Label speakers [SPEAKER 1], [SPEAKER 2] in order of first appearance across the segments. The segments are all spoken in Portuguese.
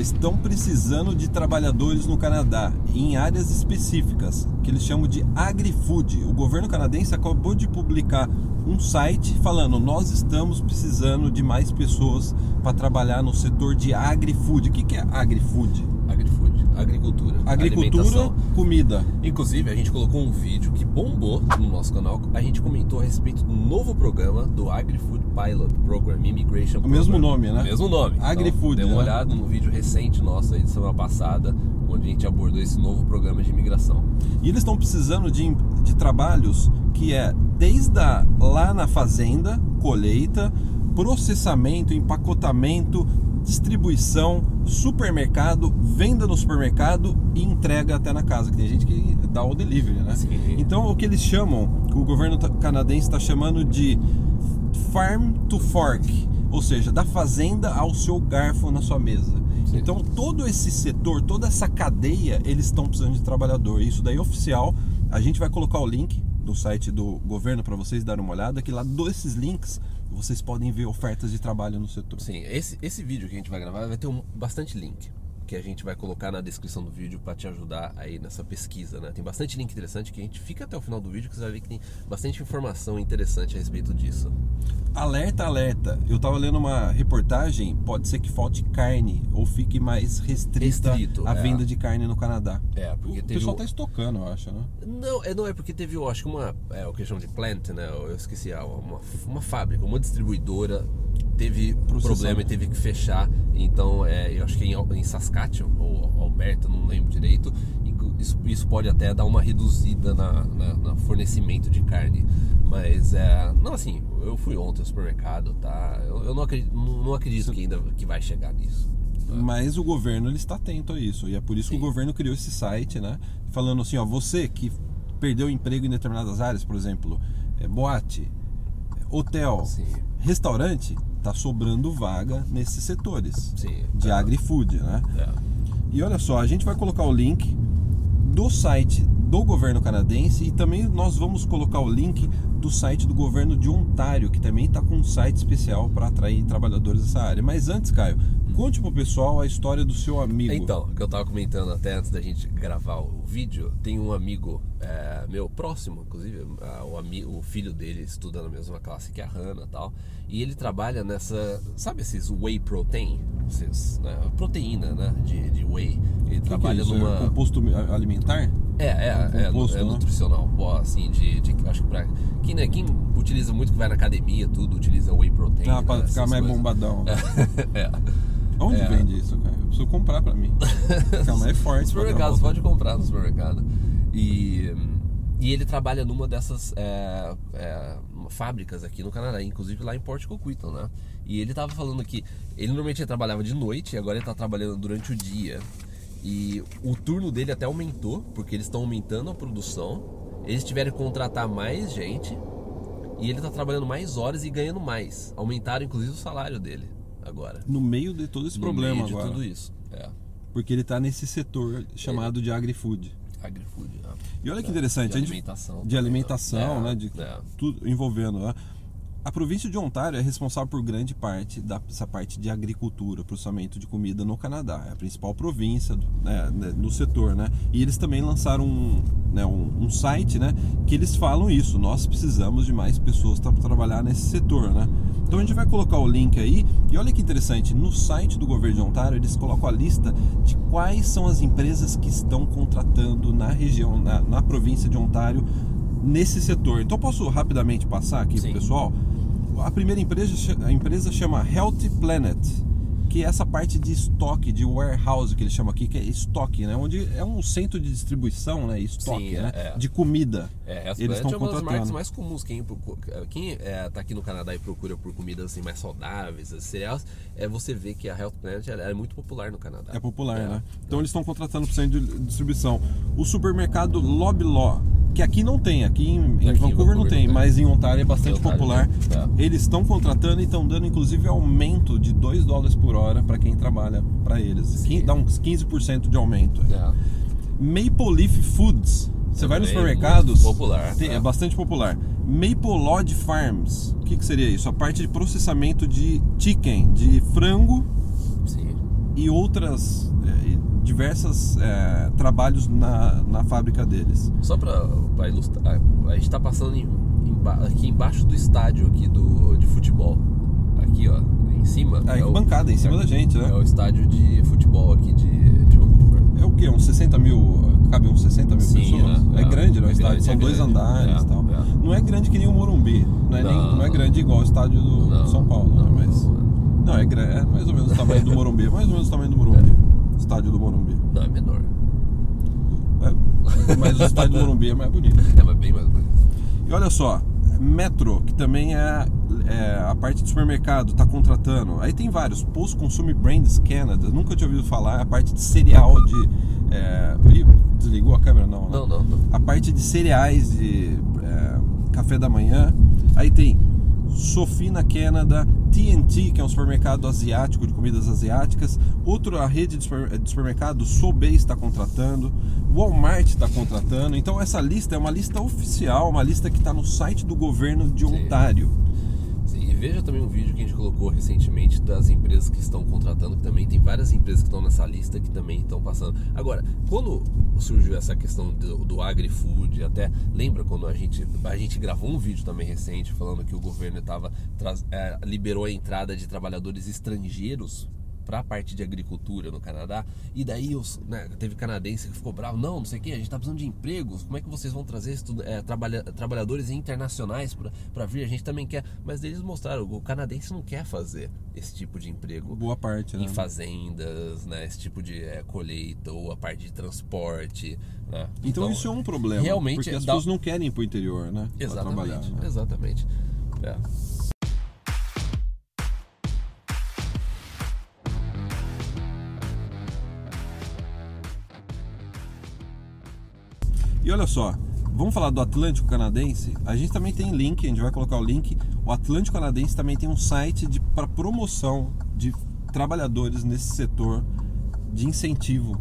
[SPEAKER 1] estão precisando de trabalhadores no Canadá em áreas específicas que eles chamam de agri-food. O governo canadense acabou de publicar um site falando: nós estamos precisando de mais pessoas para trabalhar no setor de agri-food. O que, é agri-food?
[SPEAKER 2] Agrifood, agricultura.
[SPEAKER 1] Agricultura, comida.
[SPEAKER 2] Inclusive, a gente colocou um vídeo que bombou no nosso canal. A gente comentou a respeito do novo programa do AgriFood Pilot Program, Immigration
[SPEAKER 1] O mesmo
[SPEAKER 2] Program.
[SPEAKER 1] nome, né?
[SPEAKER 2] O mesmo nome.
[SPEAKER 1] AgriFood,
[SPEAKER 2] Então, dê uma
[SPEAKER 1] né?
[SPEAKER 2] olhada no vídeo recente nosso aí de semana passada, onde a gente abordou esse novo programa de imigração.
[SPEAKER 1] E eles estão precisando de, de trabalhos que é desde a, lá na fazenda, colheita, processamento, empacotamento, distribuição, supermercado, venda no supermercado e entrega até na casa. Que tem gente que dá o delivery, né?
[SPEAKER 2] Sim.
[SPEAKER 1] Então o que eles chamam, que o governo canadense está chamando de farm to fork, ou seja, da fazenda ao seu garfo na sua mesa.
[SPEAKER 2] Sim.
[SPEAKER 1] Então todo esse setor, toda essa cadeia, eles estão precisando de trabalhador. Isso daí é oficial. A gente vai colocar o link do site do governo para vocês darem uma olhada, que lá desses links vocês podem ver ofertas de trabalho no setor.
[SPEAKER 2] Sim, esse, esse vídeo que a gente vai gravar vai ter um, bastante link. Que a gente vai colocar na descrição do vídeo para te ajudar aí nessa pesquisa, né? Tem bastante link interessante que a gente fica até o final do vídeo que você vai ver que tem bastante informação interessante a respeito disso.
[SPEAKER 1] Alerta, alerta. Eu tava lendo uma reportagem, pode ser que falte carne ou fique mais restrita
[SPEAKER 2] Restrito,
[SPEAKER 1] a
[SPEAKER 2] é.
[SPEAKER 1] venda de carne no Canadá.
[SPEAKER 2] É, porque
[SPEAKER 1] o
[SPEAKER 2] teve
[SPEAKER 1] pessoal
[SPEAKER 2] o-
[SPEAKER 1] tá estocando, eu acho, né?
[SPEAKER 2] Não, é, não é porque teve, eu acho que uma, é, o que chamam de plant, né? Eu esqueci, ah, uma, uma fábrica, uma distribuidora teve problema e teve que fechar. Então, é, eu acho que em, Al- em Saskatchewan ou Alberta, não lembro direito. Isso, isso pode até dar uma reduzida na, na, na fornecimento de carne. Mas, é, não assim, eu fui ontem ao supermercado, tá? Eu, eu não acredito, não acredito que ainda que vai chegar nisso.
[SPEAKER 1] Mas o governo ele está atento a isso. E é por isso que
[SPEAKER 2] Sim.
[SPEAKER 1] o governo criou esse site, né? Falando assim, ó, você que perdeu emprego em determinadas áreas, por exemplo, é, boate, hotel,
[SPEAKER 2] Sim.
[SPEAKER 1] restaurante, tá sobrando vaga nesses setores
[SPEAKER 2] Sim.
[SPEAKER 1] de
[SPEAKER 2] é,
[SPEAKER 1] agri-food, né?
[SPEAKER 2] é.
[SPEAKER 1] E olha só, a gente vai colocar o link do site do governo canadense e também nós vamos colocar o link do site do governo de Ontário, que também está com um site especial para atrair trabalhadores dessa área. Mas antes, Caio, conte pro pessoal a história do seu amigo.
[SPEAKER 2] Então, o que eu tava comentando até antes da gente gravar o vídeo, tem um amigo é, meu próximo, inclusive, o, ami- o filho dele estuda na mesma classe que a Hannah e tal, e ele trabalha nessa, sabe esses whey protein? Esses, né, proteína, né, de, de whey. Ele
[SPEAKER 1] que que é
[SPEAKER 2] trabalha
[SPEAKER 1] isso? É
[SPEAKER 2] numa...
[SPEAKER 1] composto alimentar?
[SPEAKER 2] É, é, é,
[SPEAKER 1] composto,
[SPEAKER 2] é
[SPEAKER 1] né?
[SPEAKER 2] nutricional, assim, de, de- acho que pra quem, né, quem utiliza muito que vai na academia, tudo, utiliza whey protein.
[SPEAKER 1] Ah, para
[SPEAKER 2] né,
[SPEAKER 1] ficar mais
[SPEAKER 2] coisas.
[SPEAKER 1] bombadão.
[SPEAKER 2] é.
[SPEAKER 1] Onde
[SPEAKER 2] É.
[SPEAKER 1] vende isso, Caio? Eu preciso comprar para mim. Ficar mais forte. pra
[SPEAKER 2] supermercado, você pode comprar no supermercado. E, e ele trabalha numa dessas é, é, fábricas aqui no Canadá, inclusive lá em Port Coquitlam, né? E ele tava falando que ele normalmente trabalhava de noite e agora ele tá trabalhando durante o dia. E o turno dele até aumentou, porque eles estão aumentando a produção. Eles tiveram que contratar mais gente e ele tá trabalhando mais horas e ganhando mais. Aumentaram inclusive o salário dele agora.
[SPEAKER 1] No meio de todo esse
[SPEAKER 2] No
[SPEAKER 1] problema
[SPEAKER 2] meio de
[SPEAKER 1] agora.
[SPEAKER 2] tudo isso. É.
[SPEAKER 1] Porque ele tá nesse setor chamado de agri-food.
[SPEAKER 2] Né?
[SPEAKER 1] E olha que
[SPEAKER 2] É,
[SPEAKER 1] interessante,
[SPEAKER 2] de alimentação.
[SPEAKER 1] de alimentação,
[SPEAKER 2] É,
[SPEAKER 1] né, de
[SPEAKER 2] é.
[SPEAKER 1] tudo envolvendo. Né? A província de Ontário é responsável por grande parte dessa parte de agricultura, processamento de comida no Canadá. É a principal província do- né, né, setor, né? E eles também lançaram um, né, um, um site, né, que eles falam isso. Nós precisamos de mais pessoas para trabalhar nesse setor, né? Então a gente vai colocar o link aí e olha que interessante. No site do governo de Ontário eles colocam a lista de quais são as empresas que estão contratando na região, na, na província de Ontário nesse setor. Então posso rapidamente passar aqui
[SPEAKER 2] Sim.
[SPEAKER 1] pro pessoal. A primeira empresa, a empresa chama Healthy Planet, que é essa parte de estoque, de warehouse que eles chamam aqui, que é estoque, né? Onde é um centro de distribuição, né? Estoque,
[SPEAKER 2] Sim, é,
[SPEAKER 1] né?
[SPEAKER 2] é.
[SPEAKER 1] De comida.
[SPEAKER 2] É,
[SPEAKER 1] Eles estão
[SPEAKER 2] é uma das
[SPEAKER 1] contratando.
[SPEAKER 2] marcas mais comuns. Quem, procu- quem é, tá aqui no Canadá e procura por comidas assim, mais saudáveis, cereais, é você vê que a Health Planet ela é muito popular no Canadá.
[SPEAKER 1] É popular,
[SPEAKER 2] É.
[SPEAKER 1] né? Então eles estão contratando por centro de distribuição. O supermercado Loblaw, que aqui não tem, aqui em,
[SPEAKER 2] Aqui em
[SPEAKER 1] Vancouver, não
[SPEAKER 2] Vancouver
[SPEAKER 1] tem,
[SPEAKER 2] não tem.
[SPEAKER 1] mas em Ontário é bastante
[SPEAKER 2] Ontário
[SPEAKER 1] popular.
[SPEAKER 2] é.
[SPEAKER 1] Eles estão contratando e estão dando inclusive aumento de 2 dólares por hora para quem trabalha para eles.
[SPEAKER 2] Sim.
[SPEAKER 1] Que dá uns 15% de aumento.
[SPEAKER 2] É.
[SPEAKER 1] Maple Leaf Foods. Você vai nos
[SPEAKER 2] Também é
[SPEAKER 1] supermercados,
[SPEAKER 2] popular,
[SPEAKER 1] tem-
[SPEAKER 2] é.
[SPEAKER 1] é bastante popular. Maple Lodge Farms. O que, que seria isso? A parte de processamento de chicken, de frango
[SPEAKER 2] Sim.
[SPEAKER 1] e outras é, diversas é, trabalhos na, na fábrica deles.
[SPEAKER 2] Só pra, pra ilustrar, a gente tá passando em- emba- aqui embaixo do estádio aqui do, de futebol. Aqui, ó, em cima.
[SPEAKER 1] É,
[SPEAKER 2] é o-
[SPEAKER 1] bancada em cima da gente,
[SPEAKER 2] É
[SPEAKER 1] né?
[SPEAKER 2] o estádio de futebol aqui de, de Vancouver.
[SPEAKER 1] É o quê? Uns 60 mil. Cabe uns 60 mil
[SPEAKER 2] Sim,
[SPEAKER 1] pessoas?
[SPEAKER 2] é,
[SPEAKER 1] É,
[SPEAKER 2] é.
[SPEAKER 1] grande, né? O
[SPEAKER 2] É
[SPEAKER 1] estádio são
[SPEAKER 2] é
[SPEAKER 1] dois
[SPEAKER 2] grande.
[SPEAKER 1] andares
[SPEAKER 2] É,
[SPEAKER 1] e tal.
[SPEAKER 2] é.
[SPEAKER 1] Não é grande que nem o Morumbi. Não é, nem,
[SPEAKER 2] Não,
[SPEAKER 1] não é
[SPEAKER 2] não.
[SPEAKER 1] grande igual o estádio do
[SPEAKER 2] Não,
[SPEAKER 1] São Paulo, né?
[SPEAKER 2] não,
[SPEAKER 1] Mas.
[SPEAKER 2] não.
[SPEAKER 1] Não, é, é mais ou menos o tamanho do Morumbi. É mais ou menos o tamanho do Morumbi. Estádio do Morumbi.
[SPEAKER 2] Não, é menor.
[SPEAKER 1] É, mas o estádio do Morumbi é mais bonito.
[SPEAKER 2] É, mas bem mais bonito.
[SPEAKER 1] E olha só, Metro, que também é, é a parte de supermercado, está contratando. Aí tem vários. Post Consumer Brands Canada, nunca tinha ouvido falar. A parte de cereal de. É... Desligou a câmera? Não, né?
[SPEAKER 2] Não, não, não.
[SPEAKER 1] A parte de cereais de é, café da manhã. Aí tem Sofina Canada, TNT, que é um supermercado asiático de comidas asiáticas. Outra rede de super- de supermercado, Sobeys está contratando. Walmart está contratando. Então essa lista é uma lista oficial, uma lista que está no site do governo de. Ontário.
[SPEAKER 2] Sim, veja também um vídeo que a gente colocou recentemente das empresas que estão contratando, que também tem várias empresas que estão nessa lista que também estão passando. Agora, quando surgiu essa questão do, do agri-food, até lembra quando a gente, a gente gravou um vídeo também recente falando que o governo tava, é, liberou a entrada de trabalhadores estrangeiros para a parte de agricultura no Canadá e daí os, né, teve canadense que ficou bravo não não sei o que a gente está precisando de empregos como é que vocês vão trazer é, trabalha- trabalhadores internacionais para vir a gente também quer mas eles mostraram o canadense não quer fazer esse tipo de emprego
[SPEAKER 1] Boa parte, né?
[SPEAKER 2] em fazendas né esse tipo de é, colheita ou a parte de transporte né?
[SPEAKER 1] Então, isso é um problema.
[SPEAKER 2] realmente
[SPEAKER 1] Porque as
[SPEAKER 2] dá-
[SPEAKER 1] pessoas não querem ir pro interior, né? Pra trabalhar.
[SPEAKER 2] exatamente
[SPEAKER 1] né?
[SPEAKER 2] exatamente É.
[SPEAKER 1] E olha só, vamos falar do Atlântico Canadense? A gente também tem link, a gente vai colocar o link. O Atlântico Canadense também tem um site para promoção de trabalhadores nesse setor, de incentivo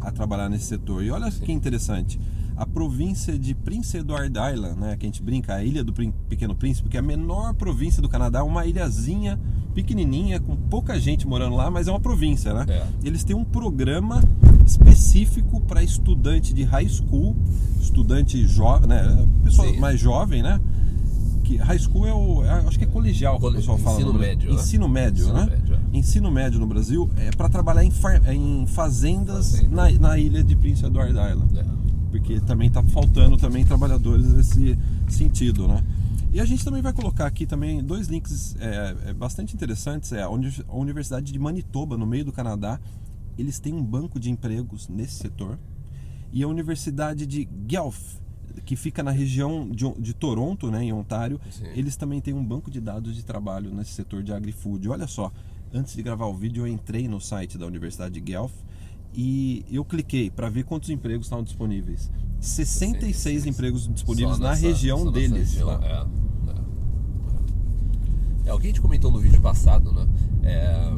[SPEAKER 1] a trabalhar nesse setor. E olha que interessante. A província de Prince Edward Island, né, que a gente brinca, a ilha do Pequeno Príncipe, que é a menor província do Canadá, uma ilhazinha pequenininha, com pouca gente morando lá, mas é uma província, né?
[SPEAKER 2] É.
[SPEAKER 1] Eles têm um programa específico para estudante de high school, estudante jovem, né? Pessoa
[SPEAKER 2] Sim.
[SPEAKER 1] mais jovem, né? Que high school é o, é- acho que é colegial, que o pessoal fala.
[SPEAKER 2] ensino médio, né?
[SPEAKER 1] Ensino médio,
[SPEAKER 2] Ensino
[SPEAKER 1] né?
[SPEAKER 2] médio, é.
[SPEAKER 1] Ensino médio no Brasil é para trabalhar em, far- em fazendas
[SPEAKER 2] Fazenda.
[SPEAKER 1] na, na ilha de Prince Edward Island
[SPEAKER 2] É.
[SPEAKER 1] porque também está faltando também trabalhadores nesse sentido, né? E a gente também vai colocar aqui também dois links é, é, bastante interessantes. É a Universidade de Manitoba, no meio do Canadá, eles têm um banco de empregos nesse setor. E a Universidade de Guelph, que fica na região de, de Toronto, né, em Ontário,
[SPEAKER 2] Sim.
[SPEAKER 1] eles também têm um banco de dados de trabalho nesse setor de agri-food. Olha só, antes de gravar o vídeo, eu entrei no site da Universidade de Guelph e eu cliquei para ver quantos empregos estavam disponíveis. 66
[SPEAKER 2] 66
[SPEAKER 1] empregos disponíveis
[SPEAKER 2] Só
[SPEAKER 1] na
[SPEAKER 2] nessa-
[SPEAKER 1] região
[SPEAKER 2] nessa
[SPEAKER 1] deles.
[SPEAKER 2] região,
[SPEAKER 1] lá.
[SPEAKER 2] é, é. É, o que a gente comentou no vídeo passado, né? É,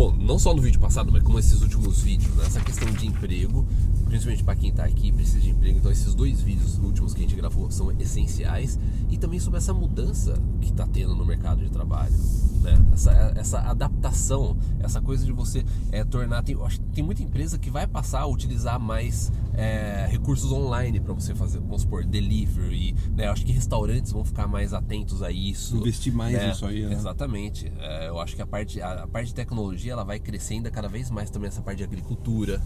[SPEAKER 2] bom, não só no vídeo passado, mas como esses últimos vídeos, né? Essa questão de emprego, principalmente para quem tá aqui e precisa de emprego. Então, esses dois vídeos últimos que a gente gravou são essenciais. E também sobre essa mudança que tá tendo no mercado de trabalho. Né? Essa, essa adaptação, essa coisa de você é, tornar. Tem, acho que tem muita empresa que vai passar a utilizar mais é, recursos online para você fazer, vamos supor, delivery. Né? Acho que restaurantes vão ficar mais atentos a isso.
[SPEAKER 1] Investir mais
[SPEAKER 2] né?
[SPEAKER 1] nisso aí, né?
[SPEAKER 2] Exatamente. É, eu acho que a parte, a, a parte de tecnologia ela vai crescendo cada vez mais também essa parte de agricultura,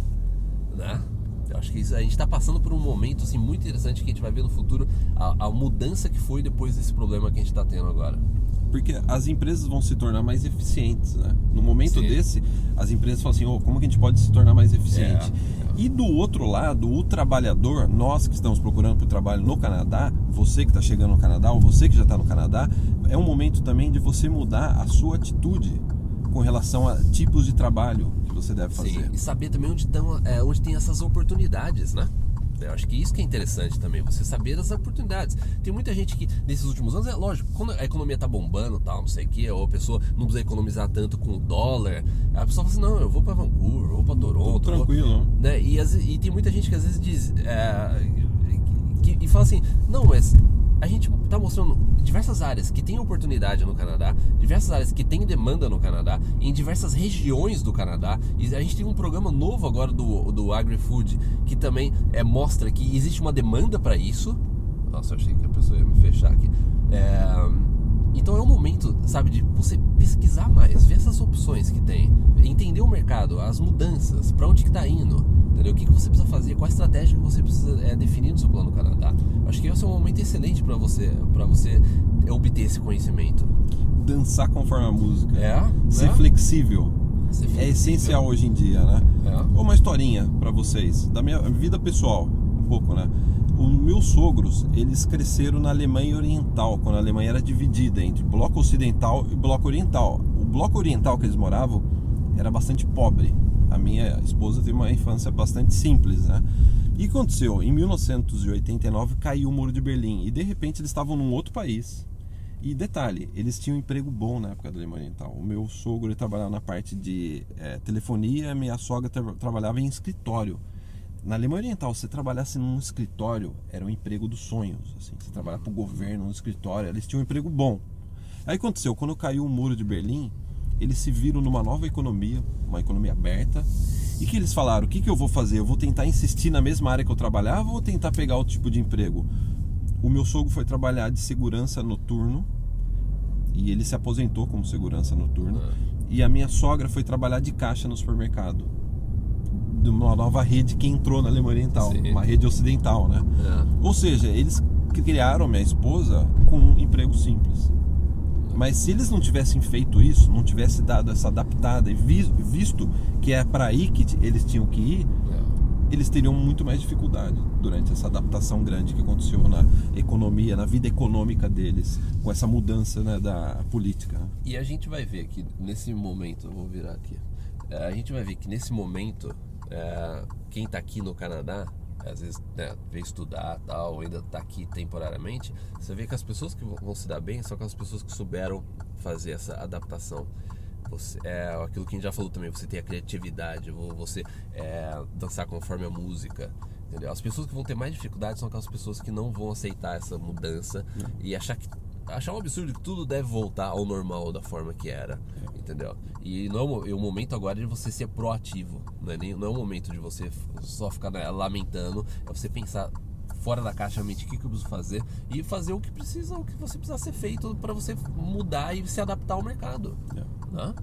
[SPEAKER 2] né? Eu acho que isso, a gente está passando por um momento assim muito interessante que a gente vai ver no futuro a, a mudança que foi depois desse problema que a gente está tendo agora.
[SPEAKER 1] Porque as empresas vão se tornar mais eficientes, né? No momento
[SPEAKER 2] Sim.
[SPEAKER 1] desse, as empresas falam assim, oh, como que a gente pode se tornar mais eficiente?
[SPEAKER 2] É,
[SPEAKER 1] E do outro lado, o trabalhador, nós que estamos procurando por trabalho no Canadá, você que está chegando no Canadá, ou você que já está no Canadá, é um momento também de você mudar a sua atitude com relação a tipos de trabalho que você deve fazer.
[SPEAKER 2] Sim, e saber também onde, tão, é, onde tem essas oportunidades, né? Eu acho que isso que é interessante também, você saber as oportunidades. Tem muita gente que, nesses últimos anos, é lógico, quando a economia tá bombando tal, não sei o que, ou a pessoa não precisa economizar tanto com o dólar, a pessoa fala assim, não, eu vou para Vancouver, eu vou para Toronto. Vou-
[SPEAKER 1] tranquilo, né?
[SPEAKER 2] E, e tem muita gente que às vezes diz. é, que- e fala assim, não, mas a gente está mostrando diversas áreas que tem oportunidade no Canadá, diversas áreas que tem demanda no Canadá, em diversas regiões do Canadá. E a gente tem um programa novo agora do, do AgriFood que também é, mostra que existe uma demanda para isso. Nossa, eu achei que a pessoa ia me fechar aqui. É, então é o momento, sabe, de você pesquisar mais, ver essas opções que tem, entender o mercado, as mudanças, para onde que está indo, entendeu? O que, que você precisa fazer, qual a estratégia que você precisa é, definir no seu plano Canadá. Acho que esse é um momento excelente para você, para você obter esse conhecimento.
[SPEAKER 1] Dançar conforme a música.
[SPEAKER 2] É.
[SPEAKER 1] Ser
[SPEAKER 2] é?
[SPEAKER 1] flexível.
[SPEAKER 2] Ser
[SPEAKER 1] É
[SPEAKER 2] flexível.
[SPEAKER 1] essencial hoje em dia, né?
[SPEAKER 2] É.
[SPEAKER 1] Uma historinha para vocês da minha vida pessoal, um pouco, né? Os meus sogros, eles cresceram na Alemanha Oriental, quando a Alemanha era dividida entre bloco ocidental e bloco oriental. O bloco oriental que eles moravam era bastante pobre. A minha esposa teve uma infância bastante simples, né? E aconteceu? Em 1989 caiu o Muro de Berlim e de repente eles estavam num outro país. E detalhe, eles tinham um emprego bom na época da Alemanha Oriental. O meu sogro trabalhava na parte de eh, telefonia, minha sogra tra- trabalhava em escritório. Na Alemanha Oriental, se trabalhasse num escritório, era um emprego dos sonhos. Assim, você trabalhar para o governo, num escritório, eles tinham um emprego bom. Aí aconteceu, quando caiu o muro de Berlim, eles se viram numa nova economia, uma economia aberta. E que eles falaram: o que, que eu vou fazer? Eu vou tentar insistir na mesma área que eu trabalhava ou tentar pegar outro tipo de emprego? O meu sogro foi trabalhar de segurança noturno e ele se aposentou como segurança noturno. E a minha sogra foi trabalhar de caixa no supermercado. De uma nova rede que entrou na Alemanha Oriental,
[SPEAKER 2] Sim.
[SPEAKER 1] uma rede ocidental, né?
[SPEAKER 2] É.
[SPEAKER 1] Ou seja, eles criaram minha esposa com um emprego simples. Mas se eles não tivessem feito isso, não tivessem dado essa adaptada e vi- visto que é para aí que eles tinham que ir,
[SPEAKER 2] É.
[SPEAKER 1] eles teriam muito mais dificuldade durante essa adaptação grande que aconteceu na economia, na vida econômica deles, com essa mudança né, da política. né?
[SPEAKER 2] E a gente vai ver que nesse momento, vou virar aqui. É, a gente vai ver que nesse momento, é, quem está aqui no Canadá, às vezes né, veio estudar tal, ou ainda está aqui temporariamente, você vê que as pessoas que vão- se dar bem são aquelas pessoas que souberam fazer essa adaptação. Você, é aquilo que a gente já falou também, você tem a criatividade, vo- você é, dançar conforme a música. Entendeu? As pessoas que vão ter mais dificuldade são aquelas pessoas que não vão aceitar essa mudança e achar que achar um absurdo que tudo deve voltar ao normal da forma que era, entendeu? E não é o, mo- o momento agora é de você ser proativo, não é, nem, não é o momento de você só ficar né, lamentando, é você pensar fora da caixa, mente, o que, que eu preciso fazer e fazer o que precisa, o que você precisa ser feito para você mudar e se adaptar ao mercado,
[SPEAKER 1] É.
[SPEAKER 2] né?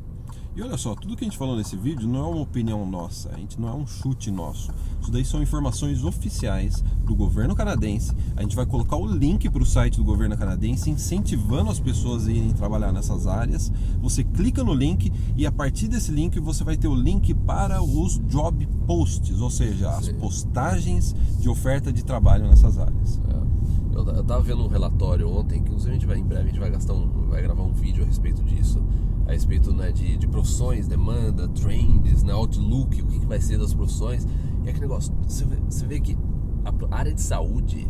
[SPEAKER 1] E olha só, tudo que a gente falou nesse vídeo não é uma opinião nossa, a gente não é um chute nosso. Isso daí são informações oficiais do governo canadense. A gente vai colocar o link para o site do governo canadense, incentivando as pessoas a irem trabalhar nessas áreas. Você clica no link e a partir desse link você vai ter o link para os job posts, ou seja, as postagens de oferta de trabalho nessas áreas.
[SPEAKER 2] É. Eu, eu tava vendo um relatório ontem, que inclusive a gente vai em breve, a gente vai gastar um, vai gravar um vídeo a respeito disso, a respeito né, de, de profissões, demanda, trends, né, outlook, o que, que vai ser das profissões. E aquele negócio, você vê, você vê que a área de saúde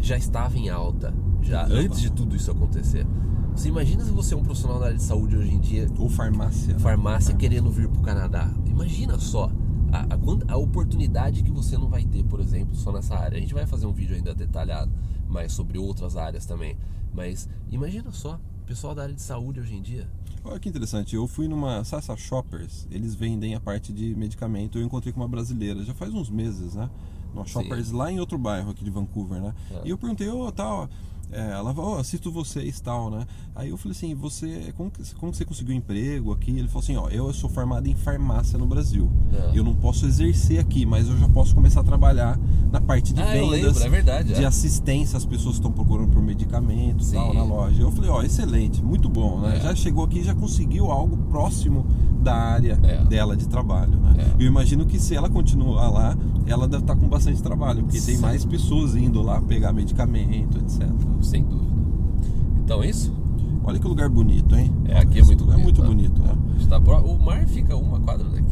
[SPEAKER 2] já estava em alta, já
[SPEAKER 1] Opa.
[SPEAKER 2] antes de tudo isso acontecer. Você imagina se você é um profissional da área de saúde hoje em dia
[SPEAKER 1] Ou farmácia. né?
[SPEAKER 2] farmácia
[SPEAKER 1] É.
[SPEAKER 2] querendo vir para o Canadá. Imagina só a, a, a oportunidade que você não vai ter, por exemplo, só nessa área. A gente vai fazer um vídeo ainda detalhado, mais sobre outras áreas também. Mas imagina só, o pessoal da área de saúde hoje em dia.
[SPEAKER 1] Olha que interessante, eu fui numa Sassa Shoppers, eles vendem a parte de medicamento, eu encontrei com uma brasileira, já faz uns meses, né? Numa Shoppers lá em outro bairro aqui de Vancouver, né?
[SPEAKER 2] É.
[SPEAKER 1] E eu perguntei, ô, tal, é, ela falou, oh, assisto vocês tal, né? Aí eu falei assim, você, como que, como que você conseguiu emprego aqui? Ele falou assim, ó, eu sou formado em farmácia no Brasil.
[SPEAKER 2] É.
[SPEAKER 1] Eu não posso exercer aqui, mas eu já posso começar a trabalhar na parte de
[SPEAKER 2] Ah,
[SPEAKER 1] vendas,
[SPEAKER 2] lembro, é verdade,
[SPEAKER 1] de
[SPEAKER 2] é.
[SPEAKER 1] assistência às pessoas que estão procurando por medicamento e
[SPEAKER 2] Sim.
[SPEAKER 1] tal na loja. Eu falei, ó, excelente, muito bom, né?
[SPEAKER 2] É.
[SPEAKER 1] Já chegou aqui e já conseguiu algo próximo da área
[SPEAKER 2] É.
[SPEAKER 1] dela de trabalho, né? Eu imagino que se ela continuar lá, ela deve estar com bastante trabalho, porque tem
[SPEAKER 2] Sim.
[SPEAKER 1] mais pessoas indo lá pegar medicamento, etc.
[SPEAKER 2] Sem dúvida. Então é isso?
[SPEAKER 1] Olha que lugar bonito, hein?
[SPEAKER 2] É, aqui é muito
[SPEAKER 1] lugar
[SPEAKER 2] bonito.
[SPEAKER 1] É muito
[SPEAKER 2] né?
[SPEAKER 1] bonito, né?
[SPEAKER 2] A gente tá pro- O mar fica uma quadra daqui.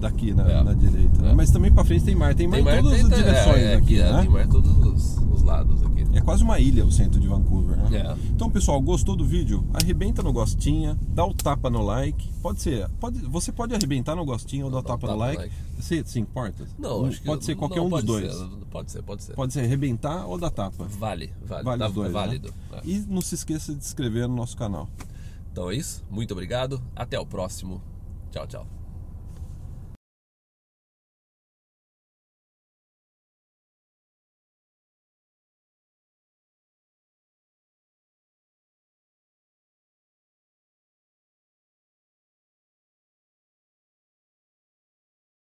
[SPEAKER 1] Daqui na,
[SPEAKER 2] É.
[SPEAKER 1] na direita. né?
[SPEAKER 2] É.
[SPEAKER 1] Mas também pra frente tem mar. Tem mar em todas
[SPEAKER 2] tem-
[SPEAKER 1] as
[SPEAKER 2] tem-
[SPEAKER 1] direções
[SPEAKER 2] é, é,
[SPEAKER 1] aqui,
[SPEAKER 2] é,
[SPEAKER 1] né?
[SPEAKER 2] Tem mar em todos os, os lados aqui.
[SPEAKER 1] É quase uma ilha o centro de Vancouver, né?
[SPEAKER 2] É.
[SPEAKER 1] Então, pessoal, gostou do vídeo? Arrebenta no gostinha, dá o tapa no like. Pode ser, pode, você pode arrebentar no gostinho ou dar o
[SPEAKER 2] Dá o
[SPEAKER 1] tapa no
[SPEAKER 2] tapa no
[SPEAKER 1] like.
[SPEAKER 2] like.
[SPEAKER 1] Você se importa?
[SPEAKER 2] Não, acho que
[SPEAKER 1] pode ser qualquer
[SPEAKER 2] não,
[SPEAKER 1] um dos dois.
[SPEAKER 2] ser, pode ser, pode ser.
[SPEAKER 1] Pode ser arrebentar ou dar tapa.
[SPEAKER 2] Vale, vale.
[SPEAKER 1] Vale
[SPEAKER 2] tá,
[SPEAKER 1] dois, né?
[SPEAKER 2] válido. é.
[SPEAKER 1] E não se esqueça de se inscrever no nosso canal.
[SPEAKER 2] Então é isso. Muito obrigado. Até o próximo. Tchau, tchau.